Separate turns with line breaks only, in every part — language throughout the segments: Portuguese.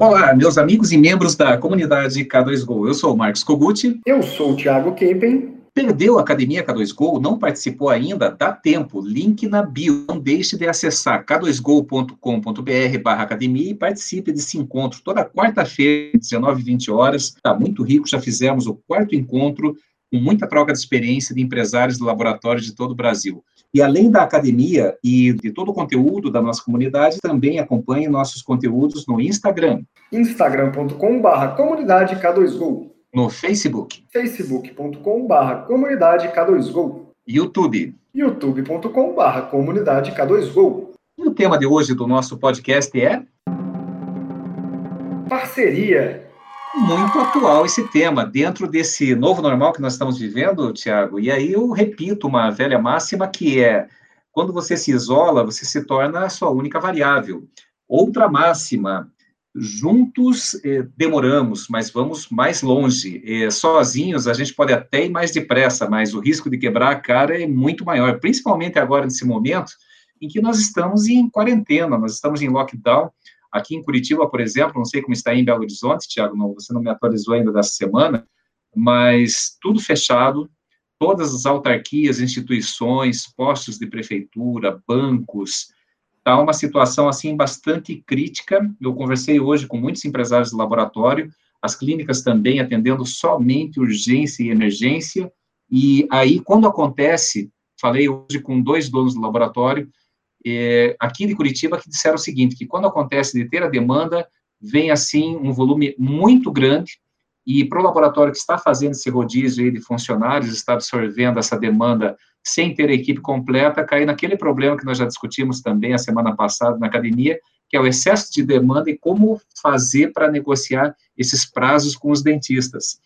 Olá, meus amigos e membros da comunidade K2Go. Eu sou o Marcos Koguchi.
Eu sou o Thiago Kempen.
Perdeu a Academia K2Go? Não participou ainda? Dá tempo. Link na bio. Não deixe de acessar k2go.com.br barra academia e participe desse encontro toda quarta-feira, 19 20 horas. Está muito rico, já fizemos o quarto encontro com muita troca de experiência de empresários do laboratório de todo o Brasil. E além da academia e de todo o conteúdo da nossa comunidade, também acompanhe nossos conteúdos no Instagram.
instagram.com.br comunidade K2Go.
No Facebook.
facebook.com.br comunidade K2Go.
YouTube.
youtube.com.br comunidade K2Go.
E o tema de hoje do nosso podcast é...
Parceria
muito atual esse tema, dentro desse novo normal que nós estamos vivendo, Tiago. E aí eu repito uma velha máxima que é: quando você se isola, você se torna a sua única variável. Outra máxima: juntos eh, demoramos, mas vamos mais longe. Eh, sozinhos a gente pode até ir mais depressa, mas o risco de quebrar a cara é muito maior, principalmente agora nesse momento em que nós estamos em quarentena, nós estamos em lockdown Aqui em Curitiba, por exemplo, não sei como está em Belo Horizonte, Tiago, você não me atualizou ainda dessa semana, mas tudo fechado, todas as autarquias, instituições, postos de prefeitura, bancos, está uma situação assim bastante crítica. Eu conversei hoje com muitos empresários do laboratório, as clínicas também atendendo somente urgência e emergência. E aí, quando acontece, falei hoje com dois donos do laboratório, é, aqui de Curitiba que disseram o seguinte, que quando acontece de ter a demanda, vem assim um volume muito grande, e para o laboratório que está fazendo esse rodízio de funcionários, está absorvendo essa demanda sem ter a equipe completa, cai naquele problema que nós já discutimos também a semana passada na academia, que é o excesso de demanda e como fazer para negociar esses prazos com os dentistas.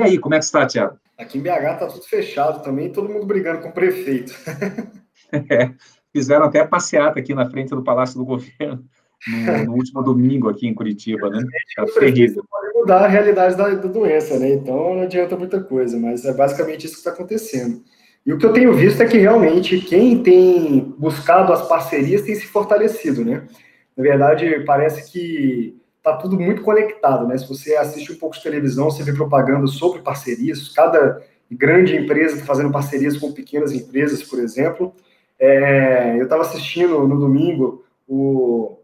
E aí, como é que está, Tiago?
Aqui em BH está tudo fechado também, todo mundo brigando com o prefeito.
é, fizeram até passeata aqui na frente do Palácio do Governo no, no último domingo aqui em Curitiba, né?
É terrível. Pode mudar a realidade da, da, doença, né? Então não adianta muita coisa, mas é basicamente isso que está acontecendo. E o que eu tenho visto é que realmente quem tem buscado as parcerias tem se fortalecido, né? Na verdade, parece que está tudo muito conectado, né? Se você assiste um pouco de televisão, você vê propaganda sobre parcerias, cada grande empresa está fazendo parcerias com pequenas empresas, por exemplo. É, eu estava assistindo no domingo o,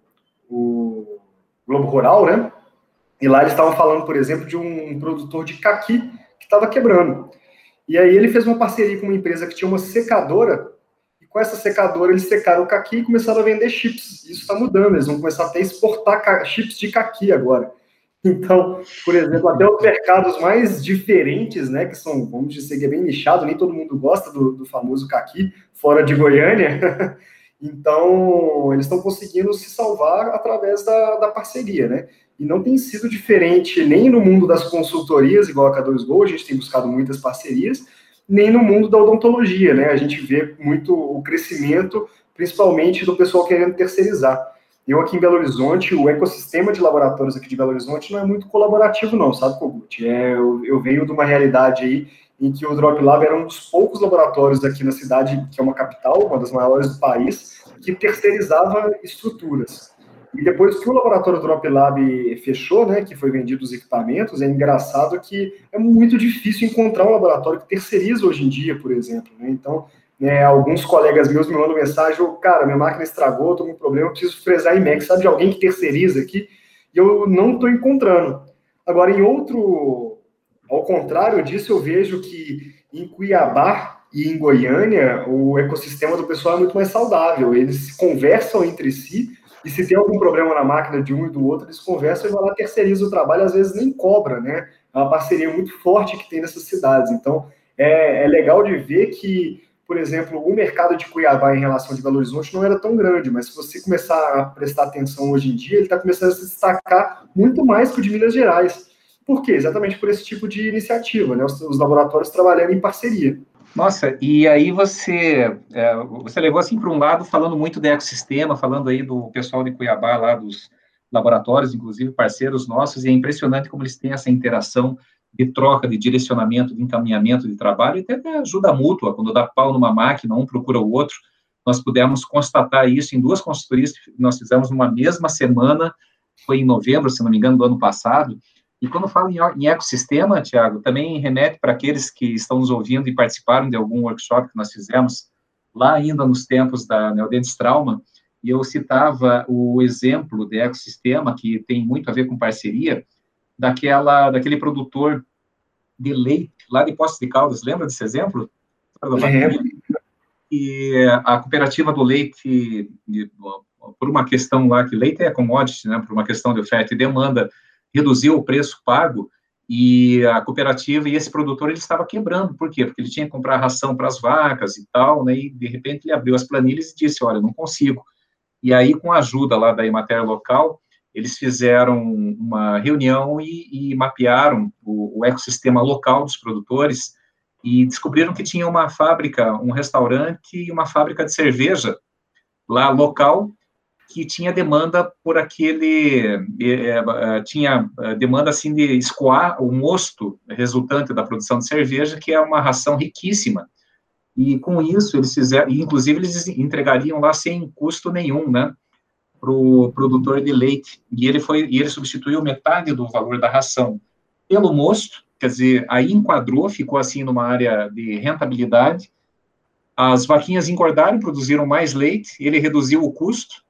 o Globo Rural, né? E lá eles estavam falando, por exemplo, de um produtor de caqui que estava quebrando. E aí ele fez uma parceria com uma empresa que tinha uma secadora, e com essa secadora eles secaram o caqui e começaram a vender chips. Isso está mudando, eles vão começar até a exportar chips de caqui agora. Então, por exemplo, até os mercados mais diferentes, né, que são, vamos dizer, que é bem nichado, nem todo mundo gosta do, do famoso caqui, fora de Goiânia. então, eles estão conseguindo se salvar através da, da parceria, né? E não tem sido diferente nem no mundo das consultorias, igual a K2Go, a gente tem buscado muitas parcerias, nem no mundo da odontologia, né? A gente vê muito o crescimento, principalmente do pessoal querendo terceirizar. Eu aqui em Belo Horizonte, o ecossistema de laboratórios aqui de Belo Horizonte não é muito colaborativo não, sabe, Kogut? É, eu, eu venho de uma realidade aí em que o Drop Lab era um dos poucos laboratórios aqui na cidade, que é uma capital, uma das maiores do país, que terceirizava estruturas. E depois que o laboratório Drop Lab fechou, né, que foi vendido os equipamentos, é engraçado que é muito difícil encontrar um laboratório que terceiriza hoje em dia, por exemplo. Né? Então, né, alguns colegas meus me mandam mensagem, cara, minha máquina estragou, estou com um problema, preciso fresar IMEX, sabe de alguém que terceiriza aqui? E eu não estou encontrando. Agora, em outro, ao contrário disso, eu vejo que em Cuiabá e em Goiânia, o ecossistema do pessoal é muito mais saudável, eles conversam entre si, e se tem algum problema na máquina de um e do outro, eles conversam e vão lá, terceirizam o trabalho, às vezes nem cobra, né? É uma parceria muito forte que tem nessas cidades. Então, é, é legal de ver que por exemplo, o mercado de Cuiabá em relação de Belo Horizonte não era tão grande, mas se você começar a prestar atenção hoje em dia, ele está começando a se destacar muito mais que o de Minas Gerais. Por quê? Exatamente por esse tipo de iniciativa, né? Os, os laboratórios trabalhando em parceria.
Nossa, e aí você, é, você levou assim para um lado falando muito do ecossistema, falando aí do pessoal de Cuiabá, lá dos laboratórios, inclusive parceiros nossos, e é impressionante como eles têm essa interação de troca, de direcionamento, de encaminhamento de trabalho, e até de ajuda mútua, quando dá pau numa máquina, um procura o outro, nós pudemos constatar isso em duas consultorias que nós fizemos numa mesma semana, foi em novembro, se não me engano, do ano passado. E quando falo em, em ecossistema, Tiago, também remete para aqueles que estão nos ouvindo e participaram de algum workshop que nós fizemos lá ainda nos tempos da Neodentes Trauma, e eu citava o exemplo de ecossistema, que tem muito a ver com parceria, daquela, daquele produtor de leite lá de Poços de Caldas, lembra desse exemplo?
Lembro.
E a cooperativa do leite, por uma questão lá, que leite é commodity, né, por uma questão de oferta e demanda, reduziu o preço pago, e a cooperativa e esse produtor ele estava quebrando, por quê? Porque ele tinha que comprar ração para as vacas e tal, né, e de repente ele abriu as planilhas e disse, olha, não consigo. E aí, com a ajuda lá da Emater local, eles fizeram uma reunião e, e mapearam o, o, ecossistema local dos produtores e descobriram que tinha uma fábrica, um restaurante e uma fábrica de cerveja lá local que tinha demanda por aquele é, tinha demanda assim de escoar o mosto resultante da produção de cerveja que é uma ração riquíssima e com isso eles fizeram, inclusive eles entregariam lá sem custo nenhum, né, para o produtor de leite. E ele foi, e ele substituiu metade do valor da ração pelo mosto, quer dizer, aí enquadrou, ficou assim numa área de rentabilidade. As vaquinhas engordaram, produziram mais leite, ele reduziu o custo,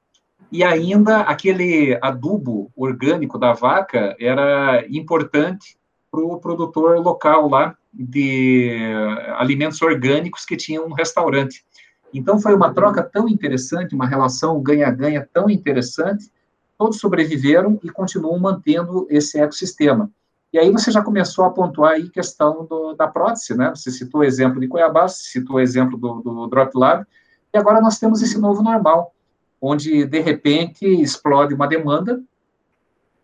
e ainda aquele adubo orgânico da vaca era importante para o produtor local lá, de alimentos orgânicos que tinha um restaurante. Então, foi uma troca tão interessante, uma relação ganha-ganha tão interessante, todos sobreviveram e continuam mantendo esse ecossistema. E aí você já começou a pontuar aí questão do, da prótese, né? Você citou o exemplo de Cuiabá, citou o exemplo do, do Drop Lab, e agora nós temos esse novo normal, onde, de repente, explode uma demanda.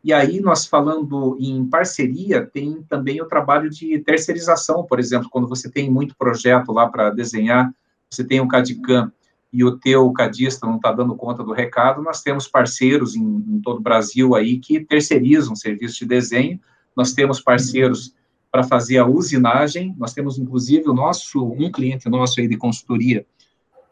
E aí, nós falando em parceria, tem também o trabalho de terceirização, por exemplo, quando você tem muito projeto lá para desenhar, você tem um CADICAM e o teu cadista não está dando conta do recado, nós temos parceiros em, em, todo o Brasil aí que terceirizam serviços de desenho, nós temos parceiros para fazer a usinagem, nós temos inclusive o nosso, um cliente nosso aí de consultoria,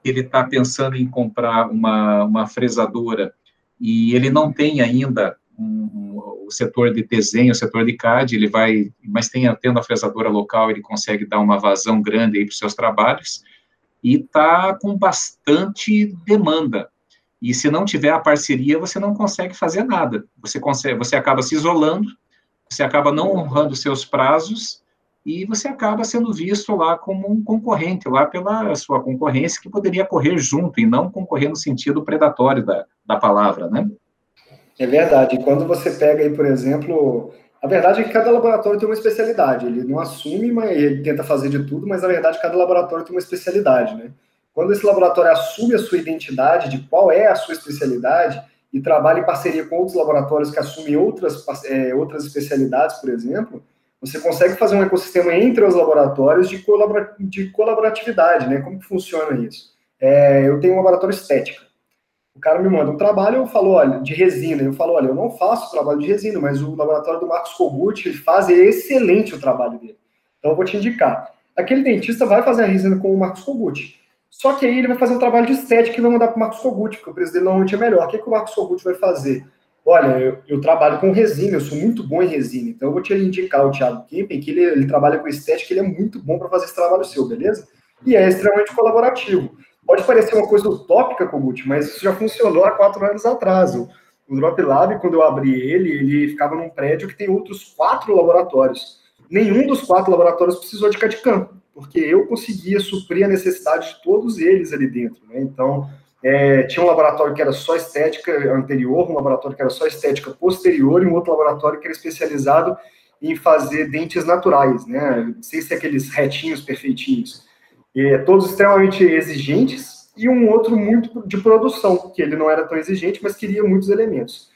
ele está pensando em comprar uma, uma fresadora e ele não tem ainda um, um, o setor de desenho, o setor de CAD, ele vai, mas tem, tendo a fresadora local, ele consegue dar uma vazão grande aí para os seus trabalhos, e está com bastante demanda. E se não tiver a parceria, você não consegue fazer nada. Você consegue, você acaba se isolando, você acaba não honrando seus prazos e você acaba sendo visto lá como um concorrente, lá pela sua concorrência, que poderia correr junto e não concorrer no sentido predatório da, da palavra, né?
É verdade. Quando você pega aí, por exemplo, a verdade é que cada laboratório tem uma especialidade. Ele não assume, mas ele tenta fazer de tudo, mas na verdade cada laboratório tem uma especialidade, né? Quando esse laboratório assume a sua identidade de qual é a sua especialidade e trabalha em parceria com outros laboratórios que assumem outras, é, outras especialidades, por exemplo, você consegue fazer um ecossistema entre os laboratórios de, colabora de colaboratividade, né? Como que funciona isso? É, eu tenho um laboratório estética. O cara me manda um trabalho, eu falo, olha, de resina. Eu falo, olha, eu não faço trabalho de resina, mas o laboratório do Marcos Kogut, faz é excelente o trabalho dele. Então eu vou te indicar. Aquele dentista vai fazer a resina com o Marcos Kogut. Só que aí ele vai fazer um trabalho de estética e vai mandar para o Marcos Kogut, porque o preço dele normalmente é melhor. O que, que o Marcos Kogut vai fazer? Olha, eu, eu, trabalho com resina, eu sou muito bom em resina, então eu vou te indicar o Thiago Kempen, que ele, ele trabalha com estética, ele é muito bom para fazer esse trabalho seu, beleza? E é extremamente colaborativo. Pode parecer uma coisa utópica, Kogut, mas isso já funcionou há quatro anos atrás. O Drop Lab, quando eu abri ele, ele ficava num prédio que tem outros quatro laboratórios. Nenhum dos quatro laboratórios precisou de CAD-CAM, porque eu conseguia suprir a necessidade de todos eles ali dentro. Né? Então, é, tinha um laboratório que era só estética anterior, um laboratório que era só estética posterior e um outro laboratório que era especializado em fazer dentes naturais, né? Sem ser aqueles retinhos perfeitinhos é, todos extremamente exigentes, e um outro muito de produção, que ele não era tão exigente, mas queria muitos elementos.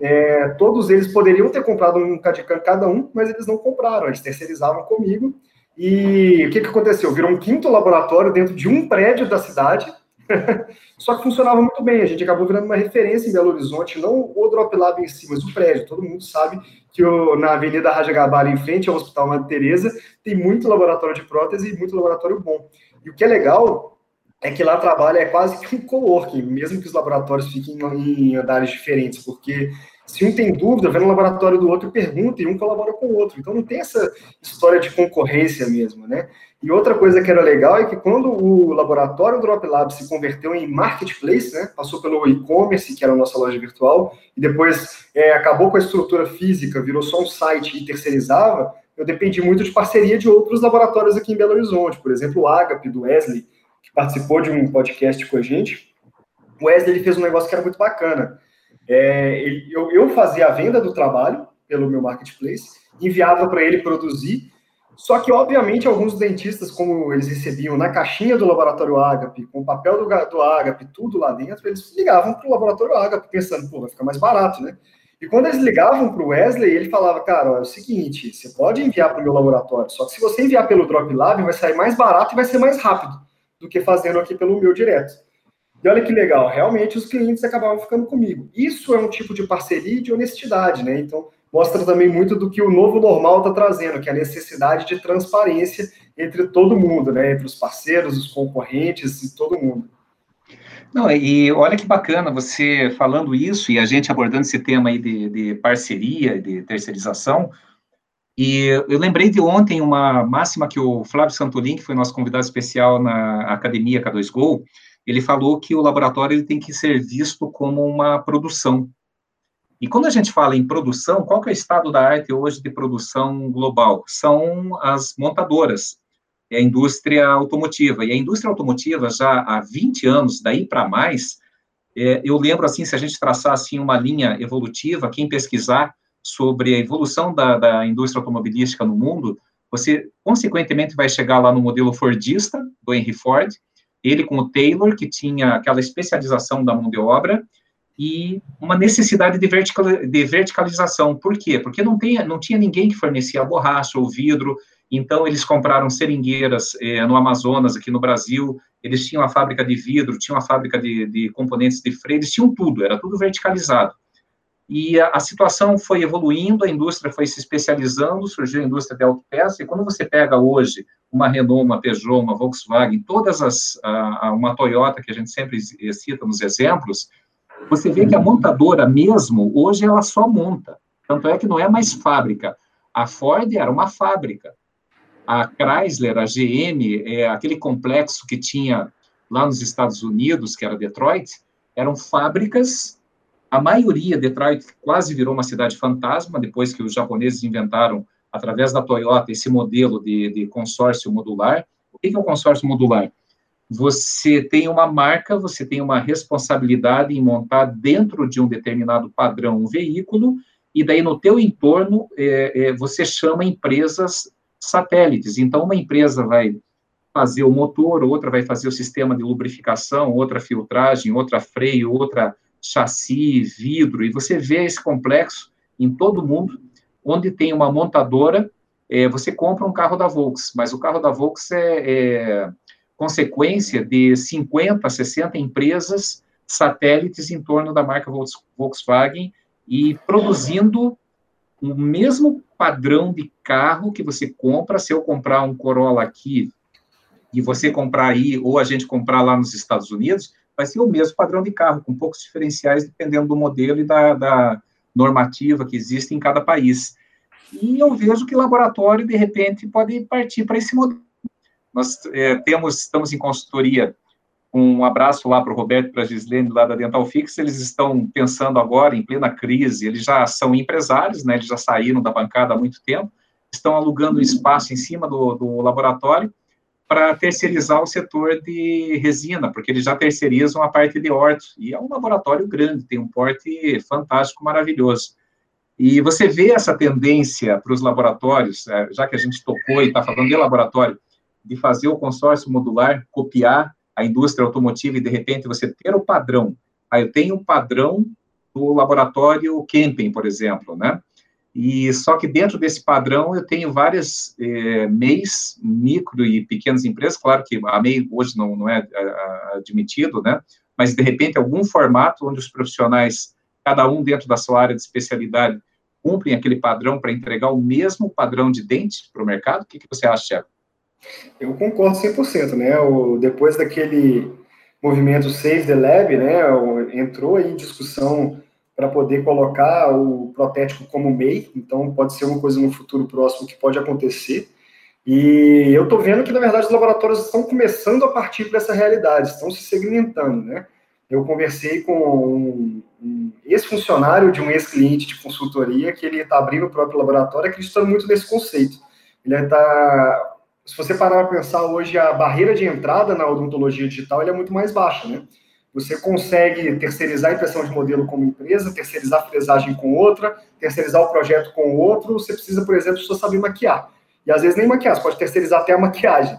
É, todos eles poderiam ter comprado um CAD-CAM cada um, mas eles não compraram, eles terceirizavam comigo. E o que, que aconteceu? Virou um quinto laboratório dentro de um prédio da cidade, só que funcionava muito bem. A gente acabou virando uma referência em Belo Horizonte, não o Drop Lab em si, mas o prédio. Todo mundo sabe que o, na Avenida Raja Gabara, em frente ao Hospital Madre Teresa, tem muito laboratório de prótese e muito laboratório bom. E o que é legal é que lá trabalha é quase que um coworking, mesmo que os laboratórios fiquem em andares diferentes, porque Se um tem dúvida, vai no laboratório do outro e pergunta, e um colabora com o outro. Então não tem essa história de concorrência mesmo, né? E outra coisa que era legal é que quando o laboratório Drop Lab se converteu em marketplace, né? Passou pelo e-commerce, que era a nossa loja virtual, e depois é, acabou com a estrutura física, virou só um site e terceirizava, eu dependi muito de parceria de outros laboratórios aqui em Belo Horizonte, por exemplo, o Agape, do Wesley, que participou de um podcast com a gente. O Wesley ele fez um negócio que era muito bacana é, eu, eu fazia a venda do trabalho pelo meu marketplace, enviava para ele produzir, só que, obviamente, alguns dentistas, como eles recebiam na caixinha do laboratório Agape, com o papel do, do Agape, tudo lá dentro, eles ligavam para o laboratório Agape, pensando, pô, vai ficar mais barato, né? E quando eles ligavam para o Wesley, ele falava, cara, é o seguinte, você pode enviar para o meu laboratório, só que se você enviar pelo Drop Lab, vai sair mais barato e vai ser mais rápido do que fazendo aqui pelo meu direto. E olha que legal, realmente os clientes acabavam ficando comigo. Isso é um tipo de parceria e de honestidade, né? Então, mostra também muito do que o novo normal está trazendo, que é a necessidade de transparência entre todo mundo, né? Entre os parceiros, os concorrentes e todo mundo.
Não, e olha que bacana você falando isso e a gente abordando esse tema aí de, de parceria, de terceirização. E eu lembrei de ontem uma máxima que o Flávio Santolin, que foi nosso convidado especial na Academia K2Go, ele falou que o laboratório ele tem que ser visto como uma produção. E quando a gente fala em produção, qual que é o estado da arte hoje de produção global? São as montadoras, é a indústria automotiva. E a indústria automotiva, já há 20 anos, daí para mais, é, eu lembro, assim, se a gente traçar, assim, uma linha evolutiva, quem pesquisar sobre a evolução da, da indústria automobilística no mundo, você, consequentemente, vai chegar lá no modelo Fordista, do Henry Ford, ele com o Taylor, que tinha aquela especialização da mão de obra, e uma necessidade de, vertical, de verticalização. Por quê? Porque não, tem, não tinha ninguém que fornecia borracha ou vidro, então eles compraram seringueiras eh, no Amazonas, aqui no Brasil, eles tinham a fábrica de vidro, tinham a fábrica de, de componentes de freio, eles tinham tudo, era tudo verticalizado. E a, a, situação foi evoluindo, a indústria foi se especializando, surgiu a indústria de autopeça, e quando você pega hoje uma Renault, uma Peugeot, uma Volkswagen, todas as, a, uma Toyota, que a gente sempre cita nos exemplos, você vê que a montadora mesmo, hoje ela só monta. Tanto é que não é mais fábrica. A Ford era uma fábrica. A Chrysler, a GM, é, aquele complexo que tinha lá nos Estados Unidos, que era Detroit, eram fábricas. A maioria, Detroit quase virou uma cidade fantasma, depois que os japoneses inventaram através da Toyota, esse modelo de, de consórcio modular. O que é o consórcio modular? Você tem uma marca, você tem uma responsabilidade em montar dentro de um determinado padrão um veículo, e daí no teu entorno é, é, você chama empresas satélites. Então, uma empresa vai fazer o motor, outra vai fazer o sistema de lubrificação, outra filtragem, outra freio, outra chassi, vidro, e você vê esse complexo em todo mundo, onde tem uma montadora, é, você compra um carro da Volks, mas o carro da Volks é, é consequência de 50, 60 empresas satélites em torno da marca Volkswagen e produzindo o mesmo padrão de carro que você compra. Se eu comprar um Corolla aqui e você comprar aí, ou a gente comprar lá nos Estados Unidos, vai ser o mesmo padrão de carro, com poucos diferenciais, dependendo do modelo e da, da normativa que existe em cada país. E eu vejo que laboratório, de repente, pode partir para esse modelo. Nós é, temos, estamos em consultoria, um abraço lá para o Roberto e para a Gislene, lá da Dental Fix, eles estão pensando agora, em plena crise, eles já são empresários, né, eles já saíram da bancada há muito tempo, estão alugando espaço em cima do, do laboratório para terceirizar o setor de resina, porque eles já terceirizam a parte de orto, e é um laboratório grande, tem um porte fantástico, maravilhoso. E você vê essa tendência para os laboratórios, é, já que a gente tocou e está falando de laboratório, de fazer o consórcio modular, copiar a indústria automotiva e, de repente, você ter o padrão. Aí eu tenho o padrão do laboratório Kempen, por exemplo, né? E só que dentro desse padrão eu tenho várias é, MEIs, micro e pequenas empresas, claro que a MEI hoje não, não é admitido, né? Mas de repente algum formato onde os profissionais, cada um dentro da sua área de especialidade, cumprem aquele padrão para entregar o mesmo padrão de dente para o mercado? O que, que você acha, Thiago?
Eu concordo 100%, né? O, depois daquele movimento Save the Lab, né, entrou aí em discussão para poder colocar o protético como MEI, então pode ser uma coisa no futuro próximo que pode acontecer. E eu estou vendo que, na verdade, os laboratórios estão começando a partir dessa realidade, estão se segmentando, né? Eu conversei com um, um ex-funcionário de um ex-cliente de consultoria que ele está abrindo o próprio laboratório acreditando muito nesse conceito. Ele está... Se você parar para pensar hoje, a barreira de entrada na odontologia digital é muito mais baixa, né? Você consegue terceirizar a impressão de modelo como empresa, terceirizar a fresagem com outra, terceirizar o projeto com outro. Você precisa, por exemplo, só saber maquiar. E às vezes nem maquiar, você pode terceirizar até a maquiagem.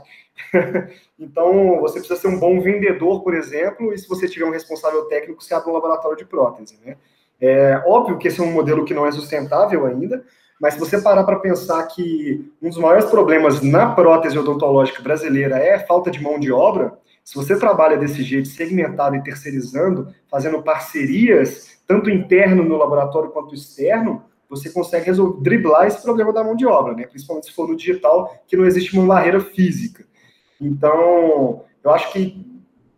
então, você precisa ser um bom vendedor, por exemplo, e se você tiver um responsável técnico, você abre um laboratório de prótese. Né? É óbvio que esse é um modelo que não é sustentável ainda, mas se você parar para pensar que um dos maiores problemas na prótese odontológica brasileira é a falta de mão de obra, se você trabalha desse jeito, segmentado e terceirizando, fazendo parcerias, tanto interno no laboratório quanto externo, você consegue resolver, driblar esse problema da mão de obra, né? principalmente se for no digital, que não existe uma barreira física. Então, eu acho que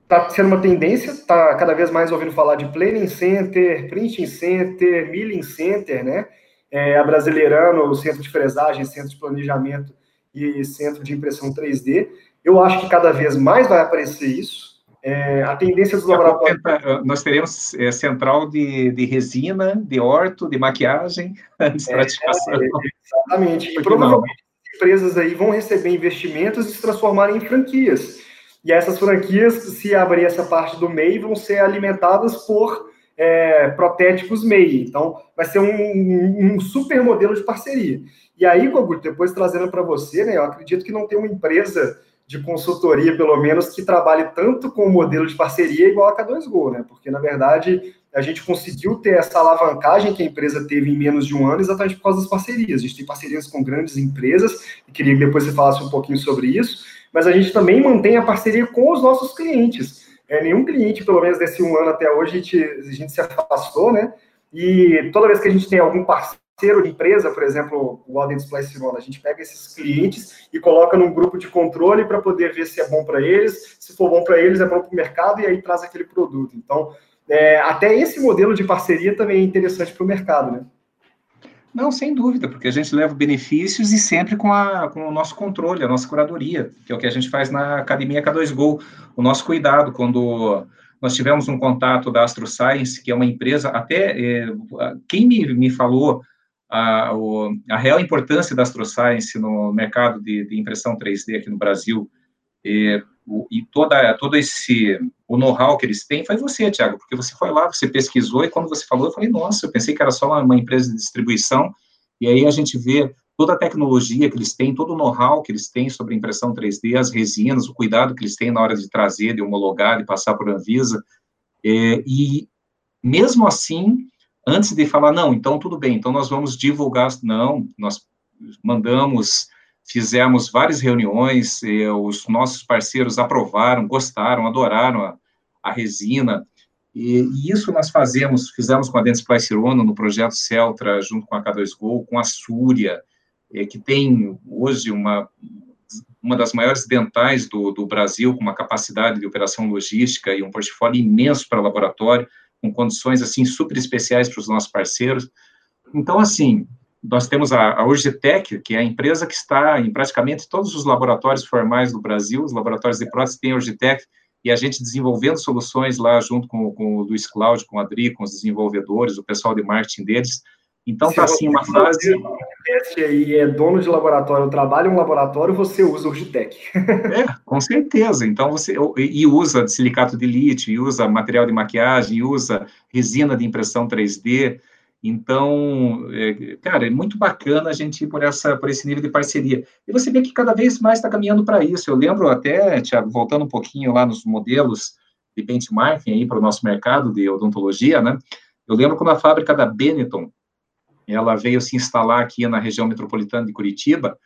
está sendo uma tendência, está cada vez mais ouvindo falar de planning center, printing center, milling center, né? É, a brasileirando o centro de fresagem, centro de planejamento e centro de impressão 3D. Eu acho que cada vez mais vai aparecer isso. É, a tendência dos laboratórios.
Eh, nós teremos é, central de, de resina, de orto, de maquiagem, de estratificação. É,
exatamente. E provavelmente empresas aí vão receber investimentos e se transformarem em franquias. E essas franquias, se abrir essa parte do MEI, vão ser alimentadas por é, protéticos MEI. Então, vai ser um, um, super modelo de parceria. E aí, Gogu, depois trazendo para você, né, eu acredito que não tem uma empresa de consultoria, pelo menos, que trabalhe tanto com o modelo de parceria igual a K2Go, né? Porque, na verdade, a gente conseguiu ter essa alavancagem que a empresa teve em menos de um ano exatamente por causa das parcerias. A gente tem parcerias com grandes empresas, e queria que depois você falasse um pouquinho sobre isso, mas a gente também mantém a parceria com os nossos clientes. É, nenhum cliente, pelo menos desse um ano até hoje, a gente, a gente se afastou, né? E toda vez que a gente tem algum parceiro, de empresa, por exemplo, o Alden Display Cirona, a gente pega esses clientes e coloca num grupo de controle para poder ver se é bom para eles, se for bom para eles, é bom para o mercado e aí traz aquele produto. Então, é, até esse modelo de parceria também é interessante para o mercado, né?
Não, sem dúvida, porque a gente leva benefícios e sempre com, a, com o nosso controle, a nossa curadoria, que é o que a gente faz na Academia K2Go, o nosso cuidado. Quando nós tivemos um contato da Astro Science, que é uma empresa, até é, quem me, me falou a, o, a real importância da AstroScience no mercado de, de impressão 3D aqui no Brasil e, o, e toda, todo esse, o know-how que eles têm, foi você, Tiago, porque você foi lá, você pesquisou, e quando você falou, eu falei, nossa, eu pensei que era só uma, uma empresa de distribuição, e aí a gente vê toda a tecnologia que eles têm, todo o know-how que eles têm sobre impressão 3D, as resinas, o cuidado que eles têm na hora de trazer, de homologar, de passar por Anvisa, é, e mesmo assim, antes de falar, não, então tudo bem, então nós vamos divulgar, não, nós mandamos, fizemos várias reuniões, os nossos parceiros aprovaram, gostaram, adoraram a, a resina, e, e, isso nós fazemos, fizemos com a Dentes Placirono no projeto Celtra, junto com a K2Go, com a Súria, é, que tem hoje uma, uma das maiores dentais do, do Brasil, com uma capacidade de operação logística e um portfólio imenso para laboratório, com condições assim super especiais para os nossos parceiros. Então, assim, nós temos a, a Urgitec, que é a empresa que está em praticamente todos os laboratórios formais do Brasil, os laboratórios de prótese têm a Urgitec, e a gente desenvolvendo soluções lá junto com, com o Luiz Cláudio, com o Adri, com os desenvolvedores, o pessoal de marketing deles, então está assim uma fase.
Se aí é dono de laboratório, trabalha em um laboratório, você usa o Urgitec.
é, com certeza. Então você e usa silicato de lítio, e usa material de maquiagem, e usa resina de impressão 3D. Então, é, cara, é muito bacana a gente ir por, essa, por esse nível de parceria. E você vê que cada vez mais está caminhando para isso. Eu lembro até, Tiago, voltando um pouquinho lá nos modelos de benchmarking aí para o nosso mercado de odontologia, né? Eu lembro quando a fábrica da Benetton ela veio se instalar aqui na região metropolitana de Curitiba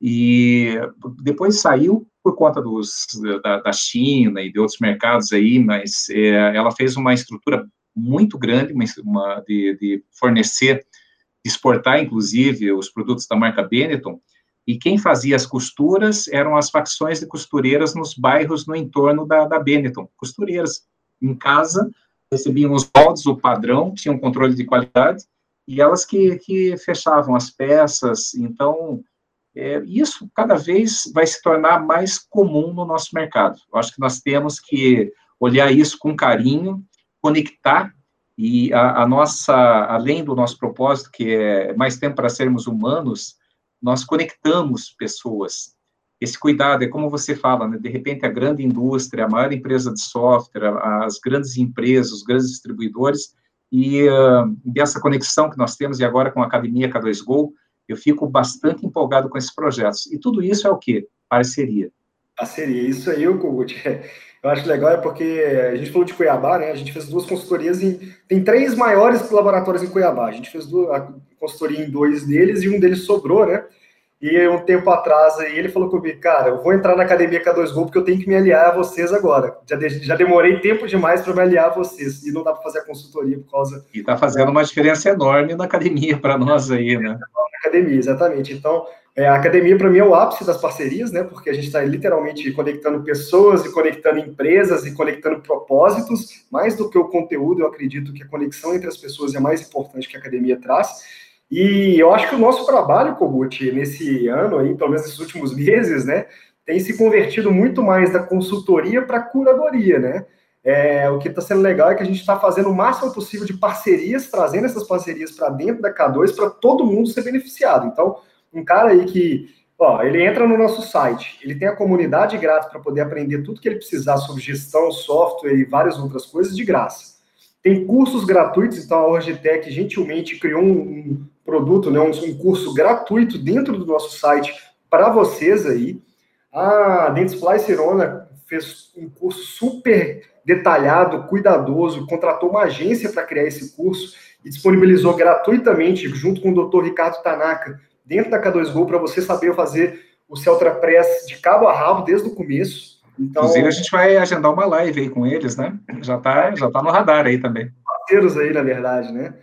e depois saiu por conta dos, da, da China e de outros mercados aí, mas é, ela fez uma estrutura muito grande uma, uma de, de, fornecer, exportar, inclusive, os produtos da marca Benetton, e quem fazia as costuras eram as facções de costureiras nos bairros no entorno da, da Benetton, costureiras em casa, recebiam os moldes, o padrão, tinham controle de qualidade, e elas que, que fechavam as peças. Então, é, isso cada vez vai se tornar mais comum no nosso mercado. Eu acho que nós temos que olhar isso com carinho, conectar e a, a, nossa, além do nosso propósito, que é mais tempo para sermos humanos, nós conectamos pessoas. Esse cuidado é como você fala, né? de repente a grande indústria, a maior empresa de software, as grandes empresas, os grandes distribuidores, e uh, dessa conexão que nós temos, e agora com a Academia K2Go, eu fico bastante empolgado com esses projetos. E tudo isso é o quê? Parceria.
Parceria, isso aí, o Kogut. Eu acho legal é porque a gente falou de Cuiabá, né? A gente fez duas consultorias em. Tem três maiores laboratórios em Cuiabá. A gente fez duas, a consultoria em dois deles e um deles sobrou, né? E um tempo atrás aí ele falou comigo, cara, eu vou entrar na academia K2Go porque eu tenho que me aliar a vocês agora. Já, de, já demorei tempo demais para me aliar a vocês e não dá para fazer a consultoria por causa.
E está fazendo uma diferença enorme na academia para nós aí, né?
Na academia, exatamente. Então, é, a academia, para mim, é o ápice das parcerias, né? Porque a gente está literalmente conectando pessoas e conectando empresas e conectando propósitos. Mais do que o conteúdo, eu acredito que a conexão entre as pessoas é mais importante que a academia traz. E eu acho que o nosso trabalho, Kogut, nesse ano aí, pelo menos nesses últimos meses, né? Tem se convertido muito mais da consultoria para curadoria, né? É, o que está sendo legal é que a gente está fazendo o máximo possível de parcerias, trazendo essas parcerias para dentro da K2 para todo mundo ser beneficiado. Então, um cara aí que, ó, ele entra no nosso site, ele tem a comunidade grátis para poder aprender tudo que ele precisar sobre gestão, software e várias outras coisas de graça. Tem cursos gratuitos, então a Orgitec gentilmente criou um, um produto, né, um, um, curso gratuito dentro do nosso site para vocês aí. A Dentsply Cirona fez um curso super detalhado, cuidadoso, contratou uma agência para criar esse curso e disponibilizou gratuitamente, junto com o Dr. Ricardo Tanaka, dentro da K2Go para você saber fazer o Celtra Press de cabo a rabo desde o começo.
Então, Inclusive, a gente vai agendar uma live aí com eles, né? Já está já tá no radar aí também.
Parceiros aí, na verdade, né?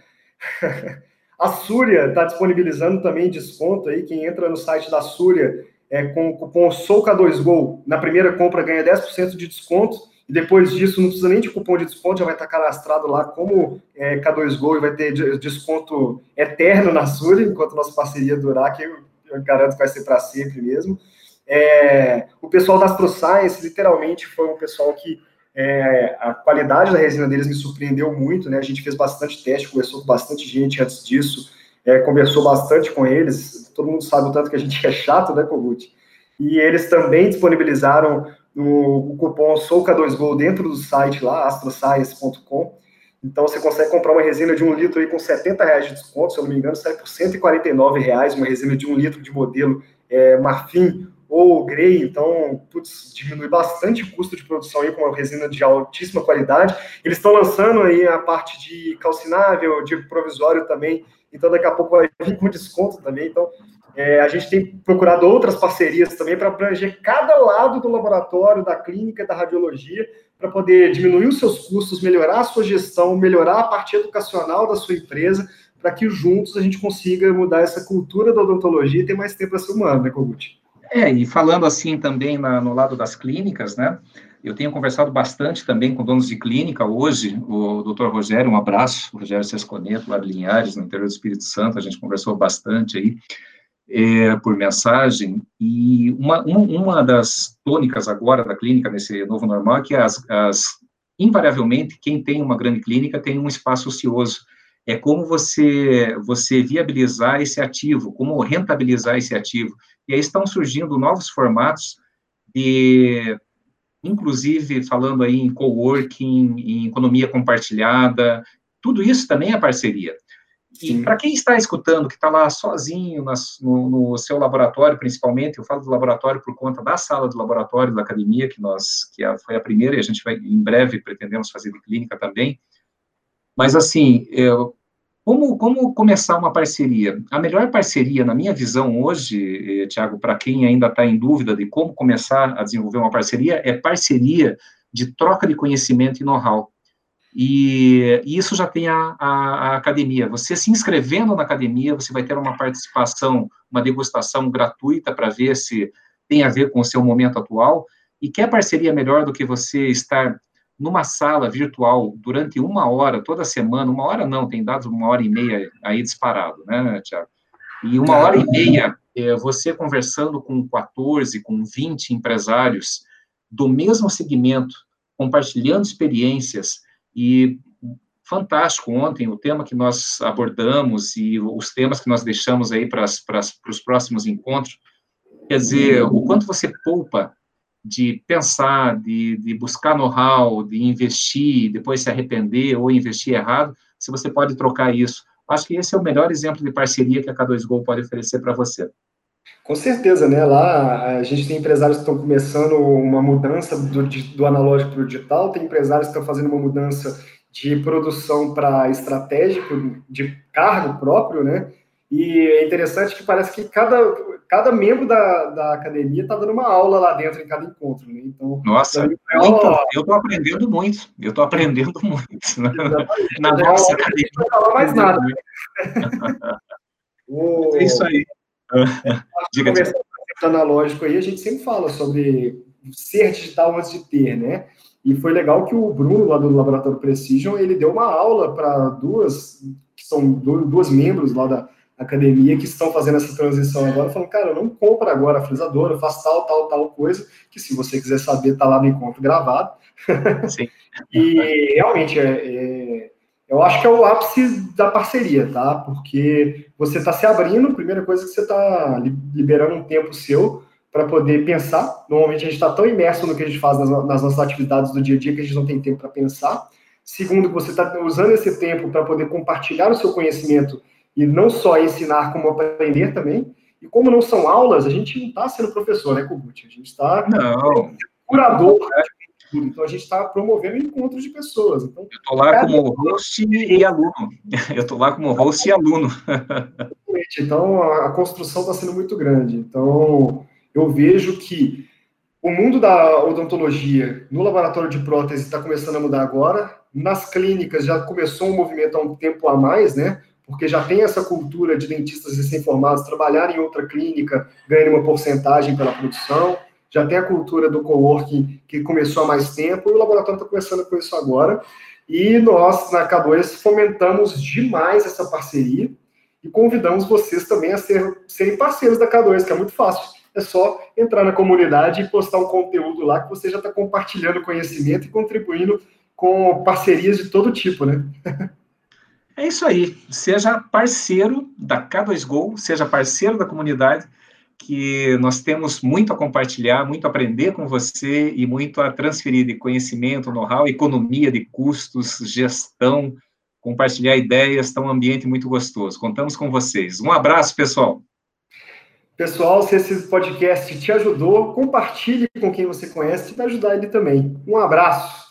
A Súria está disponibilizando também desconto aí. Quem entra no site da Súria é, com o cupom SOUK2GO, na primeira compra ganha 10% de desconto. E depois disso, não precisa nem de cupom de desconto, já vai estar cadastrado lá como é, K2Go e vai ter desconto eterno na Suri, enquanto nossa parceria durar, que eu, eu garanto que vai ser para sempre mesmo. É, o pessoal da Astro Science, literalmente, foi um pessoal que é, a qualidade da resina deles me surpreendeu muito, né? A gente fez bastante teste, conversou com bastante gente antes disso, é, conversou bastante com eles. Todo mundo sabe o tanto que a gente é chato, né, Kogut? E eles também disponibilizaram no, cupom SOUCA2GO dentro do site lá, astroscience.com. Então você consegue comprar uma resina de um litro aí com 70 reais de desconto, se eu não me engano, sai por 149 reais, uma resina de um litro de modelo é, marfim ou grey, então, putz, diminui bastante o custo de produção aí com uma resina de altíssima qualidade. Eles estão lançando aí a parte de calcinável, de provisório também, então daqui a pouco vai vir com desconto também, então é, a gente tem procurado outras parcerias também para abranger cada lado do laboratório, da clínica, da radiologia, para poder diminuir os seus custos, melhorar a sua gestão, melhorar a parte educacional da sua empresa, para que juntos a gente consiga mudar essa cultura da odontologia e ter mais tempo para ser humano, né, Kogut?
É, e falando assim também na, no lado das clínicas, né? Eu tenho conversado bastante também com donos de clínica hoje, o doutor Rogério, um abraço, Rogério Sesconeto, lá de Linhares, no interior do Espírito Santo, a gente conversou bastante aí, é, por mensagem, e uma, um, uma das tônicas agora da clínica, nesse novo normal, é que as, as, invariavelmente, quem tem uma grande clínica tem um espaço ocioso, é como você, você viabilizar esse ativo, como rentabilizar esse ativo, e aí estão surgindo novos formatos de, inclusive, falando aí em coworking, em economia compartilhada, tudo isso também é parceria. E para quem está escutando, que está lá sozinho nas, no, no, seu laboratório, principalmente, eu falo do laboratório por conta da sala do laboratório da academia, que nós, que foi a primeira, e a gente vai, em breve, pretendemos fazer de clínica também. Mas, assim, eu, como, como começar uma parceria? A melhor parceria, na minha visão hoje, eh, Tiago, para quem ainda está em dúvida de como começar a desenvolver uma parceria, é parceria de troca de conhecimento e know-how. E, e, isso já tem a, a, a, academia. Você se inscrevendo na academia, você vai ter uma participação, uma degustação gratuita para ver se tem a ver com o seu momento atual. E quer parceria melhor do que você estar numa sala virtual durante uma hora, toda semana, uma hora não, tem dados uma hora e meia aí disparado, né, Tiago? E uma hora e meia, é, você conversando com 14, com 20 empresários do mesmo segmento, compartilhando experiências, e fantástico ontem o tema que nós abordamos e os temas que nós deixamos aí para, os próximos encontros, quer dizer, o quanto você poupa de pensar, de, de buscar know-how, de investir, depois se arrepender ou investir errado, se você pode trocar isso. Acho que esse é o melhor exemplo de parceria que a K2Go pode oferecer para você.
Com certeza, né? Lá a gente tem empresários que estão começando uma mudança do, do analógico para o digital, tem empresários que estão fazendo uma mudança de produção para estratégico, de cargo próprio, né? E é interessante que parece que cada, cada membro da, da academia está dando uma aula lá dentro em cada encontro, né?
Então, Nossa, então, eu estou aprendendo muito, eu estou aprendendo muito. Né? Na nossa academia. Não falar mais nada.
o... É isso aí. Diga conversando analógico aí, a gente sempre fala sobre ser digital antes de ter, né? E foi legal que o Bruno, lá do Laboratório Precision, ele deu uma aula para duas, que são duas membros lá da academia, que estão fazendo essa transição agora, falando, cara, não compra agora a frisadora, faz tal, tal, tal coisa, que se você quiser saber, tá lá no encontro gravado. Sim. e realmente, é, é, eu acho que é o ápice da parceria, tá? Porque você está se abrindo, primeira coisa que você está liberando um tempo seu para poder pensar. Normalmente a gente está tão imerso no que a gente faz nas, nas, nossas atividades do dia a dia que a gente não tem tempo para pensar. Segundo, você está usando esse tempo para poder compartilhar o seu conhecimento e não só ensinar, como aprender também. E como não são aulas, a gente não está sendo professor, né, Kubut? A gente está curador então a gente está promovendo encontros de pessoas. Então,
eu estou lá como host e aluno. Eu estou lá como host e aluno.
Então a construção está sendo muito grande. Então eu vejo que o mundo da odontologia no laboratório de prótese está começando a mudar agora. Nas clínicas já começou um movimento há um tempo a mais, né? Porque já tem essa cultura de dentistas recém-formados trabalhar em outra clínica, ganhando uma porcentagem pela produção. Já tem a cultura do coworking que começou há mais tempo e o laboratório está começando com isso agora. E nós, na K2, fomentamos demais essa parceria e convidamos vocês também a ser, serem parceiros da K2, que é muito fácil é só entrar na comunidade e postar um conteúdo lá que você já está compartilhando conhecimento e contribuindo com parcerias de todo tipo, né?
É isso aí. Seja parceiro da K2Go, seja parceiro da comunidade, que nós temos muito a compartilhar, muito a aprender com você e muito a transferir de conhecimento, know-how, economia de custos, gestão, compartilhar ideias, está um ambiente muito gostoso. Contamos com vocês. Um abraço, pessoal.
Pessoal, se esse podcast te ajudou, compartilhe com quem você conhece, vai ajudar ele também. Um abraço.